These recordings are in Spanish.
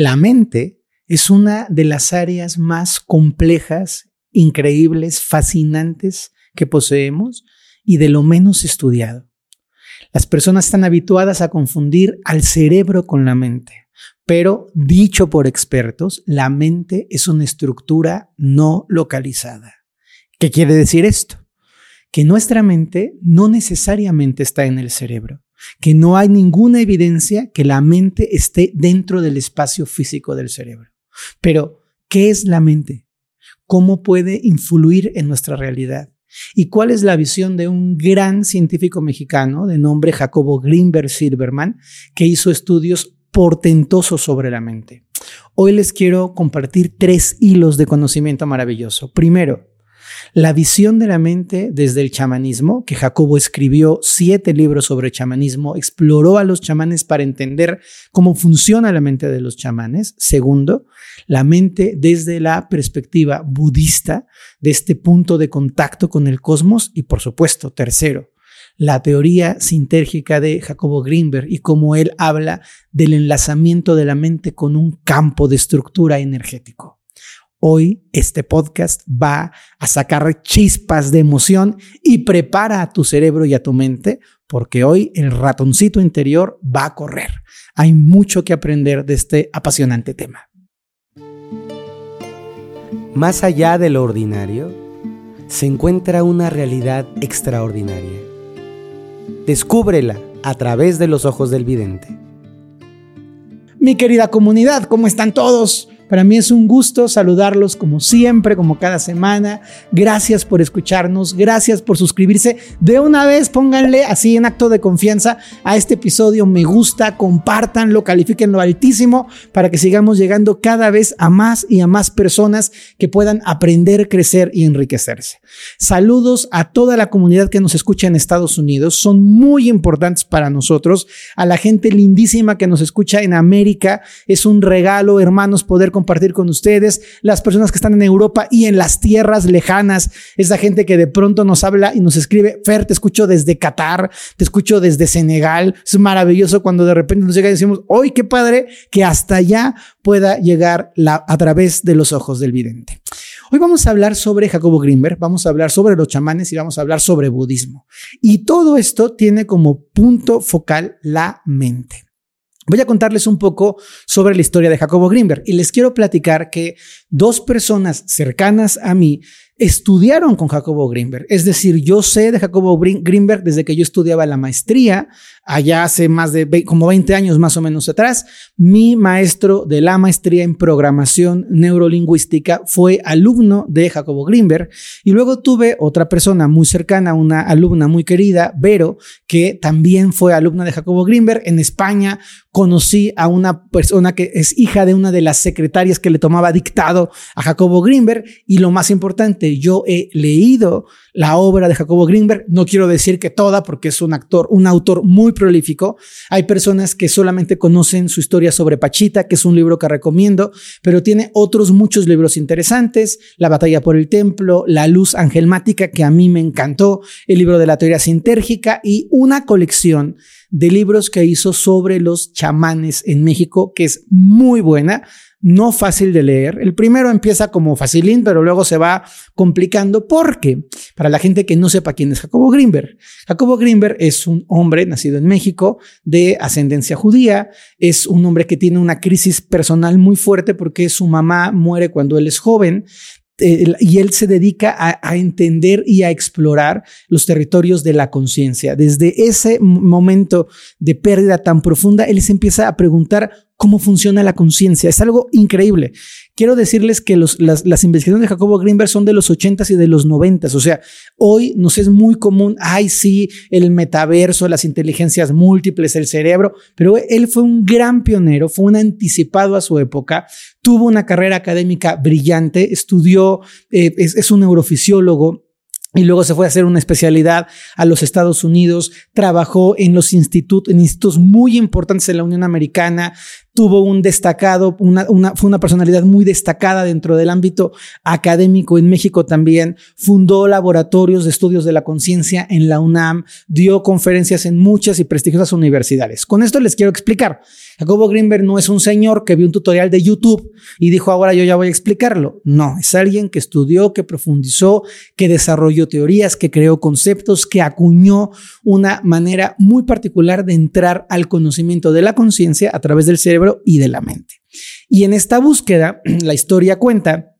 La mente es una de las áreas más complejas, increíbles, fascinantes que poseemos y de lo menos estudiado. Las personas están habituadas a confundir al cerebro con la mente, pero dicho por expertos, la mente es una estructura no localizada. ¿Qué quiere decir esto? Que nuestra mente no necesariamente está en el cerebro, que no hay ninguna evidencia que la mente esté dentro del espacio físico del cerebro. Pero, ¿qué es la mente? ¿Cómo puede influir en nuestra realidad? ¿Y cuál es la visión de un gran científico mexicano de nombre Jacobo Greenberg Silverman, que hizo estudios portentosos sobre la mente? Hoy les quiero compartir tres hilos de conocimiento maravilloso. Primero, la visión de la mente desde el chamanismo, que Jacobo escribió siete libros sobre chamanismo, exploró a los chamanes para entender cómo funciona la mente de los chamanes. Segundo, la mente desde la perspectiva budista, de este punto de contacto con el cosmos. Y por supuesto, tercero, la teoría sintérgica de Jacobo Greenberg y cómo él habla del enlazamiento de la mente con un campo de estructura energético. Hoy este podcast va a sacar chispas de emoción y prepara a tu cerebro y a tu mente porque hoy el ratoncito interior va a correr. Hay mucho que aprender de este apasionante tema. Más allá de lo ordinario, se encuentra una realidad extraordinaria. Descúbrela a través de los ojos del vidente. Mi querida comunidad, ¿cómo están todos? Para mí es un gusto saludarlos como siempre, como cada semana. Gracias por escucharnos, gracias por suscribirse. De una vez pónganle así en acto de confianza a este episodio me gusta, compártanlo, califíquenlo altísimo para que sigamos llegando cada vez a más y a más personas que puedan aprender, crecer y enriquecerse. Saludos a toda la comunidad que nos escucha en Estados Unidos, son muy importantes para nosotros. A la gente lindísima que nos escucha en América, es un regalo, hermanos, poder compartir con ustedes, las personas que están en Europa y en las tierras lejanas, esa gente que de pronto nos habla y nos escribe, Fer, te escucho desde Qatar, te escucho desde Senegal, es maravilloso cuando de repente nos llega y decimos, hoy qué padre que hasta allá pueda llegar a través de los ojos del vidente. Hoy vamos a hablar sobre Jacobo Greenberg, vamos a hablar sobre los chamanes y vamos a hablar sobre budismo. Y todo esto tiene como punto focal la mente. Voy a contarles un poco sobre la historia de Jacobo Greenberg y les quiero platicar que dos personas cercanas a mí estudiaron con Jacobo Greenberg. Es decir, yo sé de Jacobo Greenberg desde que yo estudiaba la maestría, allá hace más de como 20 años más o menos atrás. Mi maestro de la maestría en programación neurolingüística fue alumno de Jacobo Greenberg y luego tuve otra persona muy cercana, una alumna muy querida, Vero, que también fue alumna de Jacobo Greenberg en España. Conocí a una persona que es hija de una de las secretarias que le tomaba dictado a Jacobo Greenberg y lo más importante, yo he leído la obra de Jacobo Greenberg. No quiero decir que toda, porque es un actor, un autor muy prolífico. Hay personas que solamente conocen su historia sobre Pachita, que es un libro que recomiendo, pero tiene otros muchos libros interesantes. La batalla por el templo, La luz angelmática, que a mí me encantó, el libro de la teoría sintérgica y una colección de libros que hizo sobre los chamanes en México, que es muy buena no fácil de leer. El primero empieza como facilín, pero luego se va complicando porque, para la gente que no sepa quién es Jacobo Greenberg, Jacobo Greenberg es un hombre nacido en México de ascendencia judía, es un hombre que tiene una crisis personal muy fuerte porque su mamá muere cuando él es joven, y él se dedica a, entender y a explorar los territorios de la conciencia. Desde ese momento de pérdida tan profunda, él se empieza a preguntar cómo funciona la conciencia. Es algo increíble. Quiero decirles que las, investigaciones de Jacobo Greenberg son de los 80s y de los 90s. O sea, hoy nos es muy común, ay, sí, el metaverso, las inteligencias múltiples, el cerebro, pero él fue un gran pionero, fue un anticipado a su época, tuvo una carrera académica brillante, estudió, eh, es, es un neurofisiólogo, y luego se fue a hacer una especialidad a los Estados Unidos, trabajó en los institutos, en institutos muy importantes en la Unión Americana, tuvo un destacado, una, fue una personalidad muy destacada dentro del ámbito académico en México también, fundó laboratorios de estudios de la conciencia en la UNAM, dio conferencias en muchas y prestigiosas universidades. Con esto les quiero explicar. Jacobo Greenberg no es un señor que vio un tutorial de YouTube y dijo, ahora yo ya voy a explicarlo. No, es alguien que estudió, que profundizó, que desarrolló teorías, que creó conceptos, que acuñó una manera muy particular de entrar al conocimiento de la conciencia a través del cerebro y de la mente. Y en esta búsqueda, la historia cuenta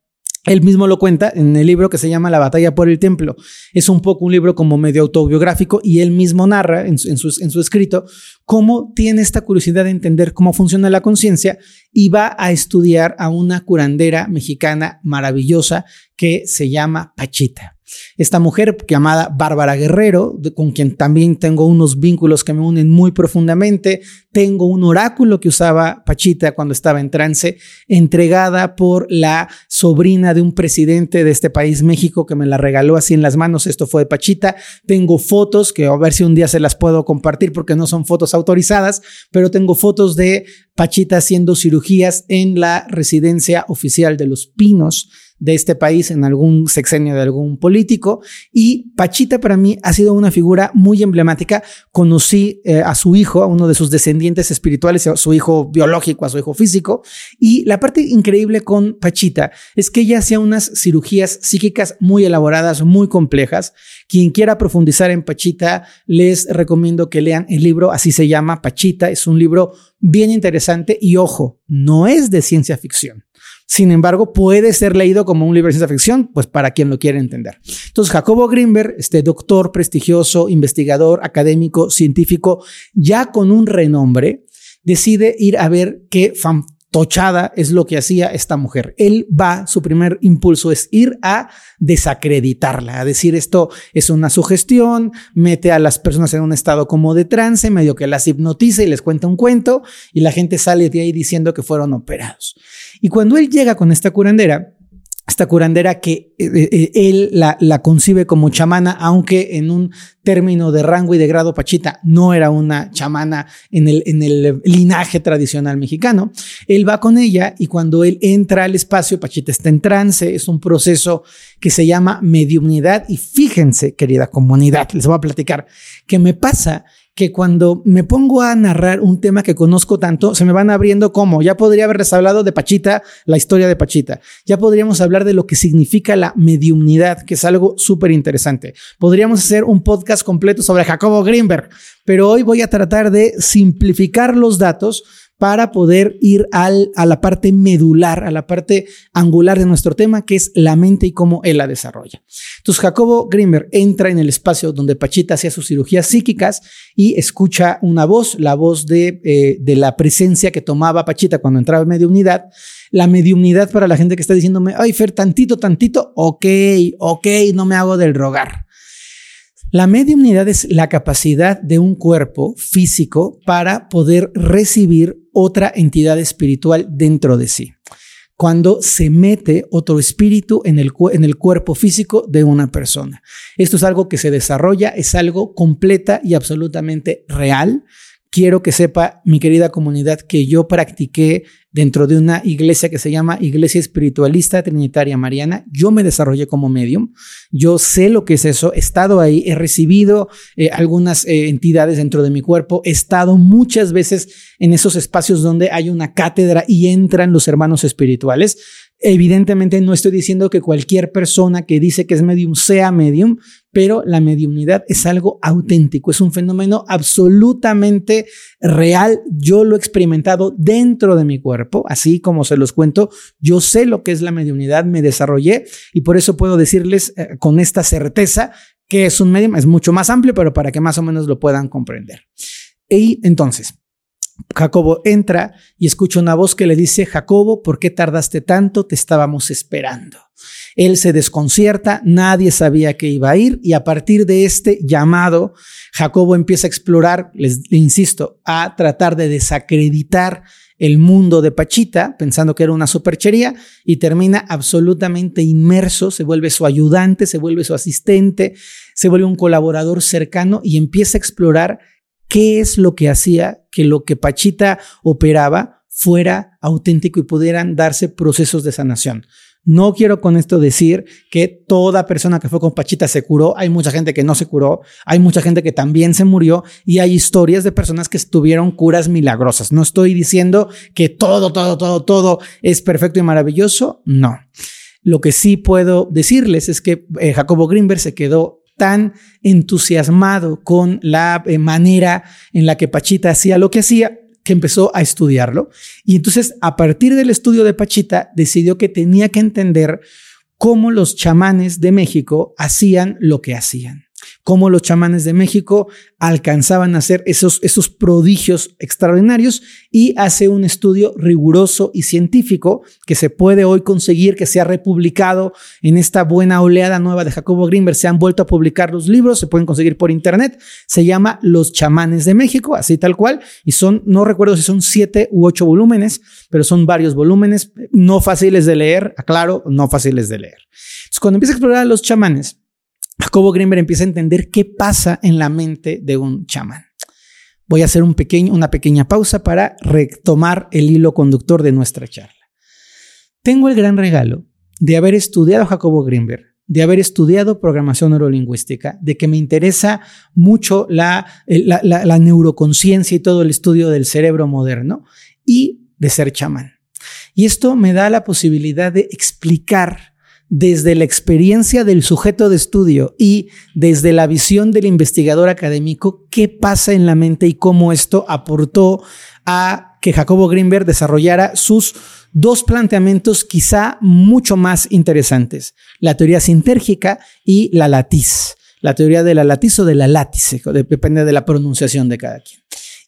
él mismo lo cuenta en el libro que se llama La batalla por el templo. Es un poco un libro como medio autobiográfico y él mismo narra en su, escrito cómo tiene esta curiosidad de entender cómo funciona la conciencia y va a estudiar a una curandera mexicana maravillosa que se llama Pachita. Esta mujer llamada Bárbara Guerrero, con quien también tengo unos vínculos que me unen muy profundamente, tengo un oráculo que usaba Pachita cuando estaba en trance, entregada por la sobrina de un presidente de este país, México, que me la regaló así en las manos. Esto fue de Pachita. Tengo fotos que a ver si un día se las puedo compartir porque no son fotos autorizadas, pero tengo fotos de Pachita haciendo cirugías en la residencia oficial de Los Pinos de este país en algún sexenio de algún político. Y Pachita para mí ha sido una figura muy emblemática. Conocí eh, a su hijo, a uno de sus descendientes espirituales, a su hijo biológico, a su hijo físico. Y la parte increíble con Pachita es que ella hacía unas cirugías psíquicas muy elaboradas, muy complejas. Quien quiera profundizar en Pachita, les recomiendo que lean el libro, así se llama Pachita. Es un libro bien interesante y ojo, no es de ciencia ficción. Sin embargo, puede ser leído como un libro de ciencia ficción, pues para quien lo quiere entender. Entonces, Jacobo Greenberg, este doctor prestigioso, investigador, académico, científico, ya con un renombre, decide ir a ver qué fantochada es lo que hacía esta mujer. Él va, su primer impulso es ir a desacreditarla, a decir esto es una sugestión, mete a las personas en un estado como de trance, medio que las hipnotiza y les cuenta un cuento y la gente sale de ahí diciendo que fueron operados. Y cuando él llega con esta curandera, esta curandera que eh, eh, eh, él la, concibe como chamana, aunque en un término de rango y de grado Pachita no era una chamana en el, en el linaje tradicional mexicano, él va con ella y cuando él entra al espacio, Pachita está en trance, es un proceso que se llama mediunidad. Y fíjense, querida comunidad, les voy a platicar, que me pasa que cuando me pongo a narrar un tema que conozco tanto, se me van abriendo como, ya podría haberles hablado de Pachita, la historia de Pachita, ya podríamos hablar de lo que significa la mediumnidad, que es algo súper interesante. Podríamos hacer un podcast completo sobre Jacobo Greenberg, pero hoy voy a tratar de simplificar los datos para poder ir al, a la parte medular, a la parte angular de nuestro tema, que es la mente y cómo él la desarrolla. Entonces, Jacobo Grimmer entra en el espacio donde Pachita hacía sus cirugías psíquicas y escucha una voz, la voz de, eh, de la presencia que tomaba Pachita cuando entraba en mediunidad. La mediunidad para la gente que está diciéndome, ay, Fer, tantito, tantito, ok, ok, no me hago del rogar. La mediunidad es la capacidad de un cuerpo físico para poder recibir otra entidad espiritual dentro de sí. Cuando se mete otro espíritu en el, en el cuerpo físico de una persona. Esto es algo que se desarrolla, es algo completa y absolutamente real quiero que sepa mi querida comunidad que yo practiqué dentro de una iglesia que se llama Iglesia Espiritualista Trinitaria Mariana. Yo me desarrollé como medium, yo sé lo que es eso, he estado ahí, he recibido eh, algunas eh, entidades dentro de mi cuerpo, he estado muchas veces en esos espacios donde hay una cátedra y entran los hermanos espirituales. Evidentemente no estoy diciendo que cualquier persona que dice que es medium sea medium, pero la mediumnidad es algo auténtico, es un fenómeno absolutamente real. Yo lo he experimentado dentro de mi cuerpo, así como se los cuento, yo sé lo que es la mediumnidad, me desarrollé y por eso puedo decirles eh, con esta certeza que es un medium, es mucho más amplio, pero para que más o menos lo puedan comprender. Y entonces, Jacobo entra y escucha una voz que le dice, Jacobo, ¿por qué tardaste tanto? Te estábamos esperando. Él se desconcierta, nadie sabía que iba a ir y a partir de este llamado, Jacobo empieza a explorar, les insisto, a tratar de desacreditar el mundo de Pachita, pensando que era una superchería, y termina absolutamente inmerso, se vuelve su ayudante, se vuelve su asistente, se vuelve un colaborador cercano y empieza a explorar qué es lo que hacía que lo que Pachita operaba fuera auténtico y pudieran darse procesos de sanación. No quiero con esto decir que toda persona que fue con Pachita se curó. Hay mucha gente que no se curó. Hay mucha gente que también se murió. Y hay historias de personas que tuvieron curas milagrosas. No estoy diciendo que todo, todo, todo, todo es perfecto y maravilloso. No. Lo que sí puedo decirles es que eh, Jacobo Greenberg se quedó tan entusiasmado con la eh, manera en la que Pachita hacía lo que hacía que empezó a estudiarlo. Y entonces, a partir del estudio de Pachita, decidió que tenía que entender cómo los chamanes de México hacían lo que hacían cómo los chamanes de México alcanzaban a hacer esos, esos prodigios extraordinarios y hace un estudio riguroso y científico que se puede hoy conseguir, que se ha republicado en esta buena oleada nueva de Jacobo Greenberg. Se han vuelto a publicar los libros, se pueden conseguir por internet. Se llama Los chamanes de México, así tal cual. Y son, no recuerdo si son siete u ocho volúmenes, pero son varios volúmenes, no fáciles de leer, aclaro, no fáciles de leer. Entonces, cuando empieza a explorar a los chamanes, Jacobo Greenberg empieza a entender qué pasa en la mente de un chamán. Voy a hacer una pequeña pausa para retomar el hilo conductor de nuestra charla. Tengo el gran regalo de haber estudiado Jacobo Greenberg, de haber estudiado programación neurolingüística, de que me interesa mucho la, la, la neuroconciencia y todo el estudio del cerebro moderno y de ser chamán. Y esto me da la posibilidad de explicar desde la experiencia del sujeto de estudio y desde la visión del investigador académico, qué pasa en la mente y cómo esto aportó a que Jacobo Greenberg desarrollara sus dos planteamientos quizá mucho más interesantes, la teoría sintérgica y la latiz, la teoría de la latiz o de la látice, depende de la pronunciación de cada quien.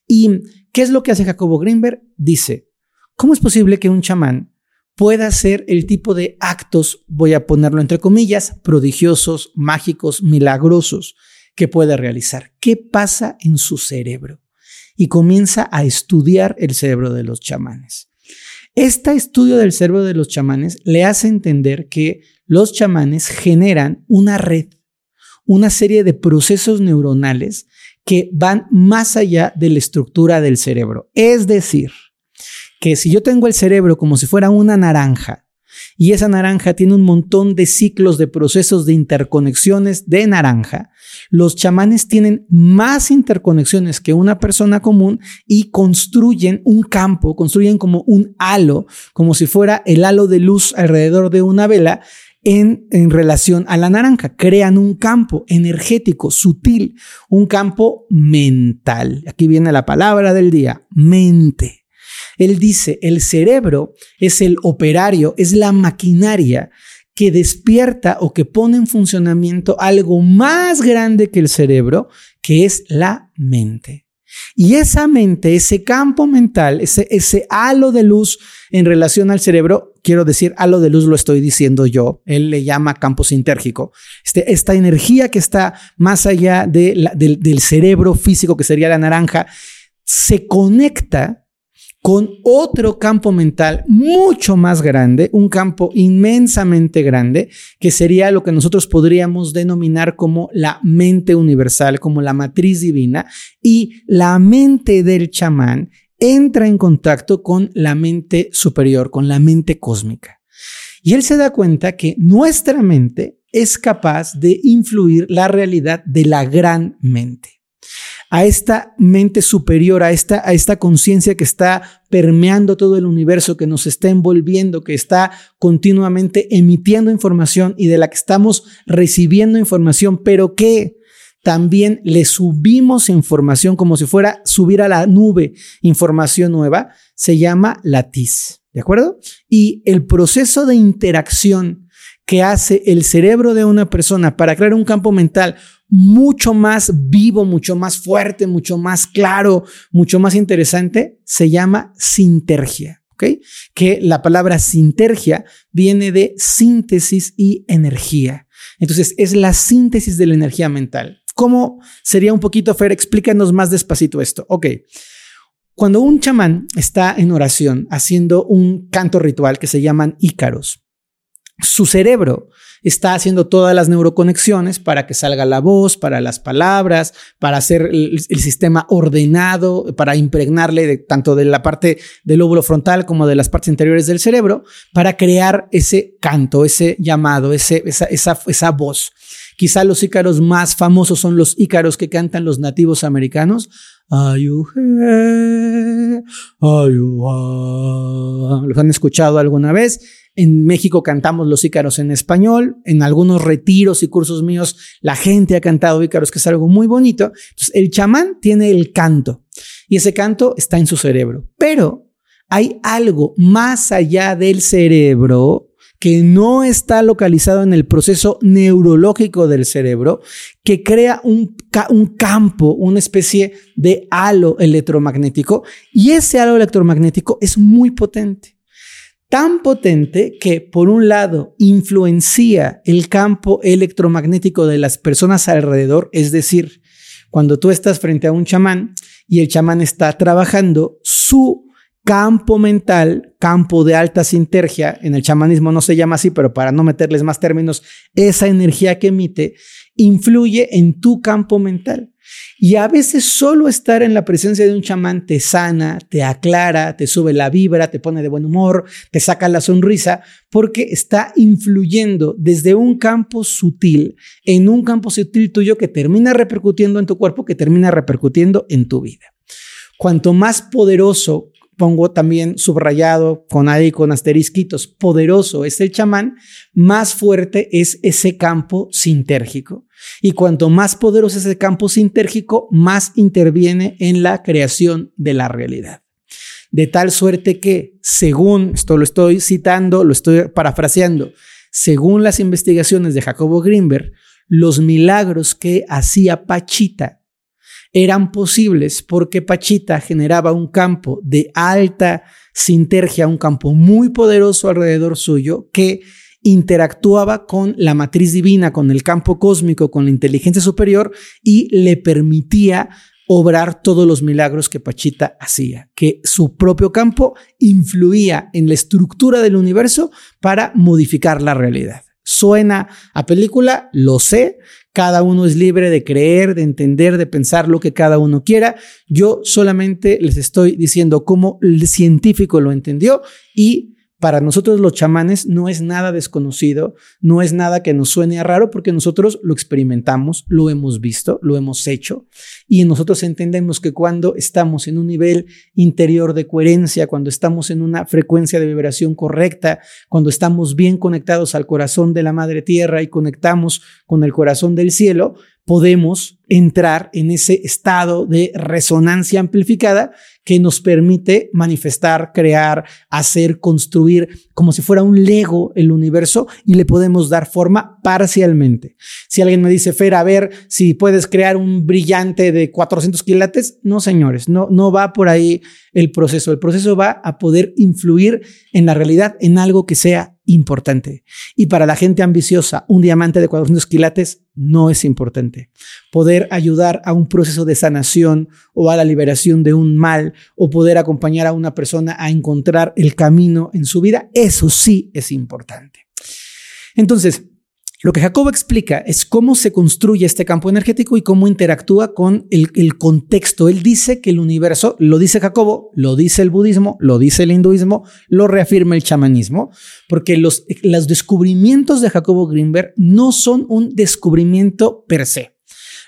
¿Y qué es lo que hace Jacobo Greenberg? Dice, ¿cómo es posible que un chamán pueda hacer el tipo de actos, voy a ponerlo entre comillas, prodigiosos, mágicos, milagrosos que pueda realizar. ¿Qué pasa en su cerebro? Y comienza a estudiar el cerebro de los chamanes. Este estudio del cerebro de los chamanes le hace entender que los chamanes generan una red, una serie de procesos neuronales que van más allá de la estructura del cerebro. Es decir, que si yo tengo el cerebro como si fuera una naranja y esa naranja tiene un montón de ciclos de procesos de interconexiones de naranja, los chamanes tienen más interconexiones que una persona común y construyen un campo, construyen como un halo, como si fuera el halo de luz alrededor de una vela en, en, relación a la naranja. Crean un campo energético, sutil, un campo mental. Aquí viene la palabra del día, mente. Él dice, el cerebro es el operario, es la maquinaria que despierta o que pone en funcionamiento algo más grande que el cerebro, que es la mente. Y esa mente, ese campo mental, ese, ese halo de luz en relación al cerebro, quiero decir, halo de luz lo estoy diciendo yo, él le llama campo sintérgico, este, esta energía que está más allá del, del cerebro físico, que sería la naranja, se conecta con otro campo mental mucho más grande, un campo inmensamente grande, que sería lo que nosotros podríamos denominar como la mente universal, como la matriz divina, y la mente del chamán entra en contacto con la mente superior, con la mente cósmica. Y él se da cuenta que nuestra mente es capaz de influir la realidad de la gran mente a esta mente superior, a esta, a esta conciencia que está permeando todo el universo, que nos está envolviendo, que está continuamente emitiendo información y de la que estamos recibiendo información, pero que también le subimos información como si fuera subir a la nube información nueva, se llama latiz, ¿de acuerdo? Y el proceso de interacción que hace el cerebro de una persona para crear un campo mental mucho más vivo, mucho más fuerte, mucho más claro, mucho más interesante, se llama sintergia. ¿ok? Que la palabra sintergia viene de síntesis y energía. Entonces, es la síntesis de la energía mental. ¿Cómo sería un poquito, Fer? Explícanos más despacito esto. Ok. Cuando un chamán está en oración haciendo un canto ritual que se llaman ícaros, su cerebro está haciendo todas las neuroconexiones para que salga la voz, para las palabras, para hacer el, sistema ordenado, para impregnarle tanto de la parte del lóbulo frontal como de las partes interiores del cerebro, para crear ese canto, ese llamado, ese, esa, esa, esa voz. Quizá los ícaros más famosos son los ícaros que cantan los nativos americanos. ¿Los han escuchado alguna vez? En México cantamos los ícaros en español. En algunos retiros y cursos míos la gente ha cantado ícaros, que es algo muy bonito. Entonces, el chamán tiene el canto y ese canto está en su cerebro. Pero hay algo más allá del cerebro que no está localizado en el proceso neurológico del cerebro, que crea un, un, campo, una especie de halo electromagnético, y ese halo electromagnético es muy potente. Tan potente que, por un lado, influencia el campo electromagnético de las personas alrededor, es decir, cuando tú estás frente a un chamán y el chamán está trabajando, su campo mental, campo de alta sintergia, en el chamanismo no se llama así, pero para no meterles más términos, esa energía que emite influye en tu campo mental. Y a veces solo estar en la presencia de un chamán te sana, te aclara, te sube la vibra, te pone de buen humor, te saca la sonrisa, porque está influyendo desde un campo sutil en un campo sutil tuyo que termina repercutiendo en tu cuerpo, que termina repercutiendo en tu vida. Cuanto más poderoso pongo también subrayado con ahí con asterisquitos, poderoso es el chamán, más fuerte es ese campo sintérgico. Y cuanto más poderoso es ese campo sintérgico, más interviene en la creación de la realidad. De tal suerte que, según, esto lo estoy citando, lo estoy parafraseando, según las investigaciones de Jacobo Greenberg, los milagros que hacía Pachita eran posibles porque Pachita generaba un campo de alta sintergia, un campo muy poderoso alrededor suyo que interactuaba con la matriz divina, con el campo cósmico, con la inteligencia superior y le permitía obrar todos los milagros que Pachita hacía, que su propio campo influía en la estructura del universo para modificar la realidad. Suena a película, lo sé, cada uno es libre de creer, de entender, de pensar lo que cada uno quiera. Yo solamente les estoy diciendo cómo el científico lo entendió y para nosotros los chamanes no es nada desconocido, no es nada que nos suene raro porque nosotros lo experimentamos, lo hemos visto, lo hemos hecho y nosotros entendemos que cuando estamos en un nivel interior de coherencia, cuando estamos en una frecuencia de vibración correcta, cuando estamos bien conectados al corazón de la Madre Tierra y conectamos con el corazón del cielo, podemos entrar en ese estado de resonancia amplificada que nos permite manifestar, crear, hacer, construir como si fuera un Lego el universo y le podemos dar forma parcialmente. Si alguien me dice, Fer, a ver si puedes crear un brillante de 400 quilates, no señores, no, no va por ahí el proceso. El proceso va a poder influir en la realidad en algo que sea importante. Y para la gente ambiciosa, un diamante de 400 quilates no es importante. Poder ayudar a un proceso de sanación o a la liberación de un mal o poder acompañar a una persona a encontrar el camino en su vida, eso sí es importante. Entonces, lo que Jacobo explica es cómo se construye este campo energético y cómo interactúa con el, contexto. Él dice que el universo, lo dice Jacobo, lo dice el budismo, lo dice el hinduismo, lo reafirma el chamanismo, porque los, descubrimientos de Jacobo Greenberg no son un descubrimiento per se.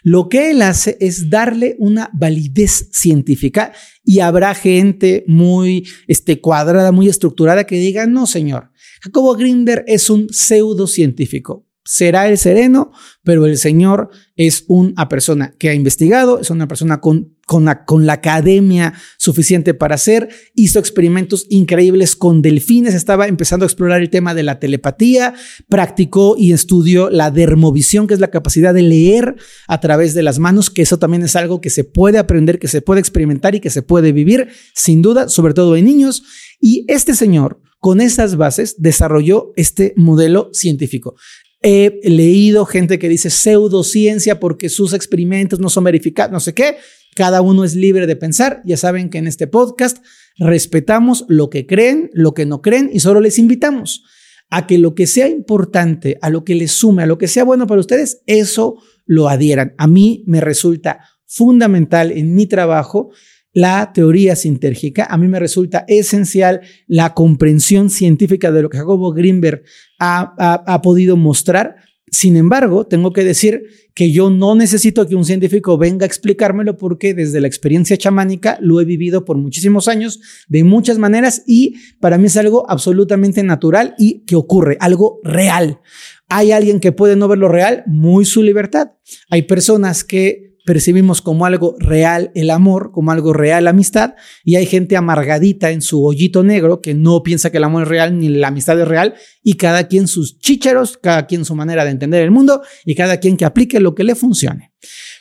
Lo que él hace es darle una validez científica y habrá gente muy este, cuadrada, muy estructurada que diga, no, señor, Jacobo Greenberg es un pseudocientífico será el sereno, pero el Señor es una persona que ha investigado, es una persona con, con, la, la academia suficiente para hacer, hizo experimentos increíbles con delfines, estaba empezando a explorar el tema de la telepatía, practicó y estudió la dermovisión, que es la capacidad de leer a través de las manos, que eso también es algo que se puede aprender, que se puede experimentar y que se puede vivir, sin duda, sobre todo en niños. Y este señor, con esas bases, desarrolló este modelo científico. He leído gente que dice pseudociencia porque sus experimentos no son verificados, no sé qué. Cada uno es libre de pensar. Ya saben que en este podcast respetamos lo que creen, lo que no creen y solo les invitamos a que lo que sea importante, a lo que les sume, a lo que sea bueno para ustedes, eso lo adhieran. A mí me resulta fundamental en mi trabajo la teoría sintérgica. A mí me resulta esencial la comprensión científica de lo que Jacobo Greenberg ha, ha, podido mostrar. Sin embargo, tengo que decir que yo no necesito que un científico venga a explicármelo porque desde la experiencia chamánica lo he vivido por muchísimos años de muchas maneras y para mí es algo absolutamente natural y que ocurre, algo real. Hay alguien que puede no ver lo real, muy su libertad. Hay personas que percibimos como algo real el amor, como algo real la amistad, y hay gente amargadita en su hoyito negro que no piensa que el amor es real ni la amistad es real, y cada quien sus chícharos, cada quien su manera de entender el mundo, y cada quien que aplique lo que le funcione.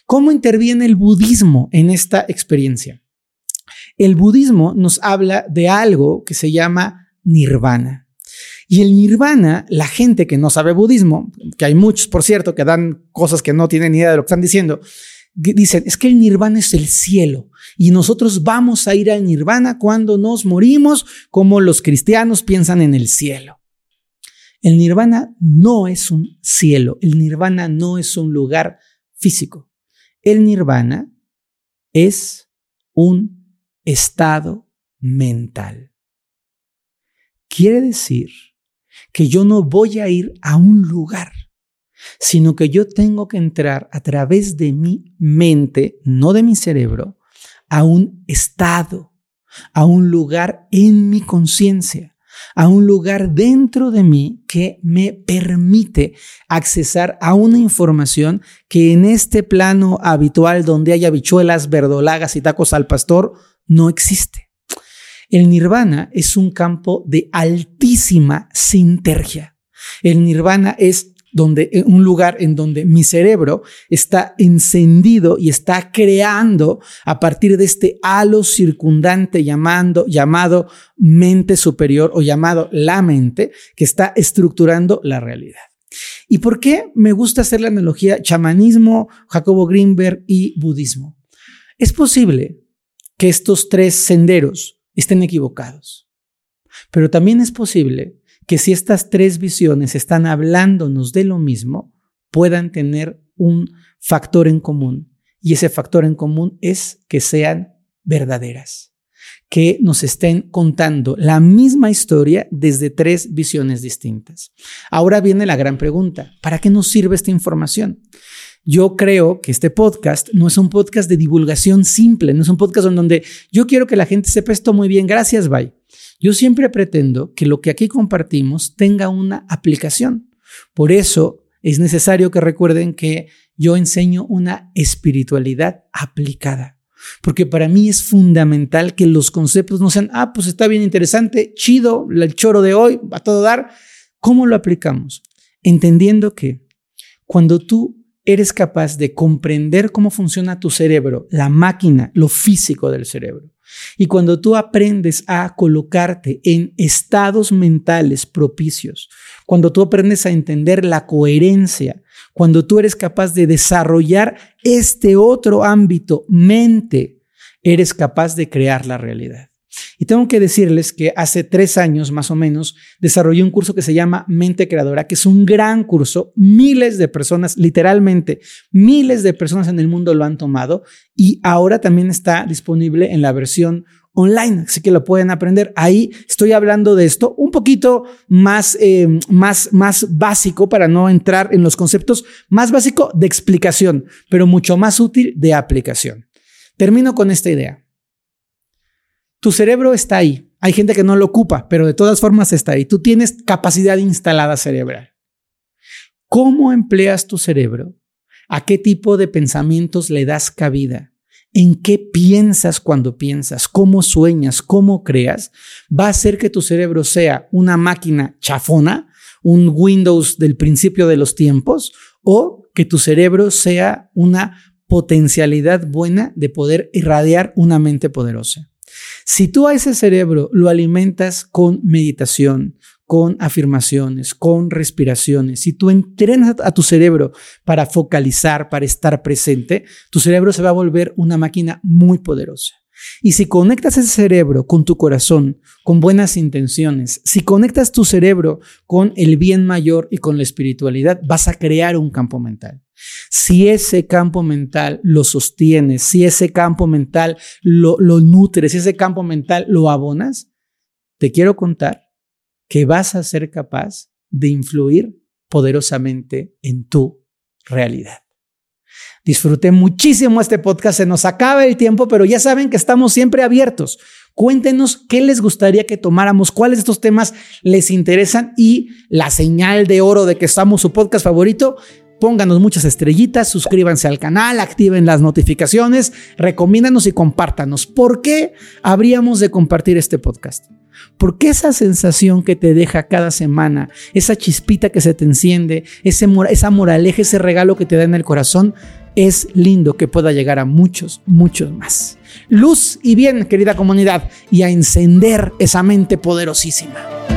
¿Cómo interviene el budismo en esta experiencia? El budismo nos habla de algo que se llama nirvana. Y el nirvana, la gente que no sabe budismo, que hay muchos, por cierto, que dan cosas que no tienen ni idea de lo que están diciendo, dicen, es que el nirvana es el cielo y nosotros vamos a ir al nirvana cuando nos morimos, como los cristianos piensan en el cielo. El nirvana no es un cielo, el nirvana no es un lugar físico. El nirvana es un estado mental. Quiere decir que yo no voy a ir a un lugar sino que yo tengo que entrar a través de mi mente, no de mi cerebro, a un estado, a un lugar en mi conciencia, a un lugar dentro de mí que me permite accesar a una información que en este plano habitual donde hay habichuelas, verdolagas y tacos al pastor no existe. El nirvana es un campo de altísima sintergia. El nirvana es donde eh, un lugar en donde mi cerebro está encendido y está creando a partir de este halo circundante llamando, llamado mente superior o llamado la mente que está estructurando la realidad. ¿Y por qué me gusta hacer la analogía chamanismo, Jacobo Greenberg y budismo? Es posible que estos tres senderos estén equivocados, pero también es posible que si estas tres visiones están hablándonos de lo mismo, puedan tener un factor en común. Y ese factor en común es que sean verdaderas, que nos estén contando la misma historia desde tres visiones distintas. Ahora viene la gran pregunta, ¿para qué nos sirve esta información? Yo creo que este podcast no es un podcast de divulgación simple, no es un podcast en donde yo quiero que la gente sepa esto muy bien, gracias, bye. Yo siempre pretendo que lo que aquí compartimos tenga una aplicación. Por eso es necesario que recuerden que yo enseño una espiritualidad aplicada. Porque para mí es fundamental que los conceptos no sean, ah, pues está bien interesante, chido, el choro de hoy, va a todo dar. ¿Cómo lo aplicamos? Entendiendo que cuando tú eres capaz de comprender cómo funciona tu cerebro, la máquina, lo físico del cerebro, y cuando tú aprendes a colocarte en estados mentales propicios, cuando tú aprendes a entender la coherencia, cuando tú eres capaz de desarrollar este otro ámbito, mente, eres capaz de crear la realidad. Y tengo que decirles que hace tres años más o menos desarrollé un curso que se llama Mente Creadora, que es un gran curso. Miles de personas, literalmente miles de personas en el mundo lo han tomado y ahora también está disponible en la versión online, así que lo pueden aprender. Ahí estoy hablando de esto un poquito más, eh, más, más básico para no entrar en los conceptos más básico de explicación, pero mucho más útil de aplicación. Termino con esta idea. Tu cerebro está ahí. Hay gente que no lo ocupa, pero de todas formas está ahí. Tú tienes capacidad instalada cerebral. ¿Cómo empleas tu cerebro? ¿A qué tipo de pensamientos le das cabida? ¿En qué piensas cuando piensas? ¿Cómo sueñas? ¿Cómo creas? Va a hacer que tu cerebro sea una máquina chafona, un Windows del principio de los tiempos, o que tu cerebro sea una potencialidad buena de poder irradiar una mente poderosa. Si tú a ese cerebro lo alimentas con meditación, con afirmaciones, con respiraciones, si tú entrenas a tu cerebro para focalizar, para estar presente, tu cerebro se va a volver una máquina muy poderosa. Y si conectas ese cerebro con tu corazón, con buenas intenciones, si conectas tu cerebro con el bien mayor y con la espiritualidad, vas a crear un campo mental. Si ese campo mental lo sostienes, si ese campo mental lo, lo nutres, si ese campo mental lo abonas, te quiero contar que vas a ser capaz de influir poderosamente en tu realidad. Disfruté muchísimo este podcast, se nos acaba el tiempo, pero ya saben que estamos siempre abiertos. Cuéntenos qué les gustaría que tomáramos, cuáles de estos temas les interesan y la señal de oro de que estamos su podcast favorito. Pónganos muchas estrellitas, suscríbanse al canal, activen las notificaciones, recomiéndanos y compártanos. ¿Por qué habríamos de compartir este podcast? Porque esa sensación que te deja cada semana, esa chispita que se te enciende, ese, esa moraleja, ese regalo que te da en el corazón, es lindo que pueda llegar a muchos, muchos más. Luz y bien, querida comunidad, y a encender esa mente poderosísima.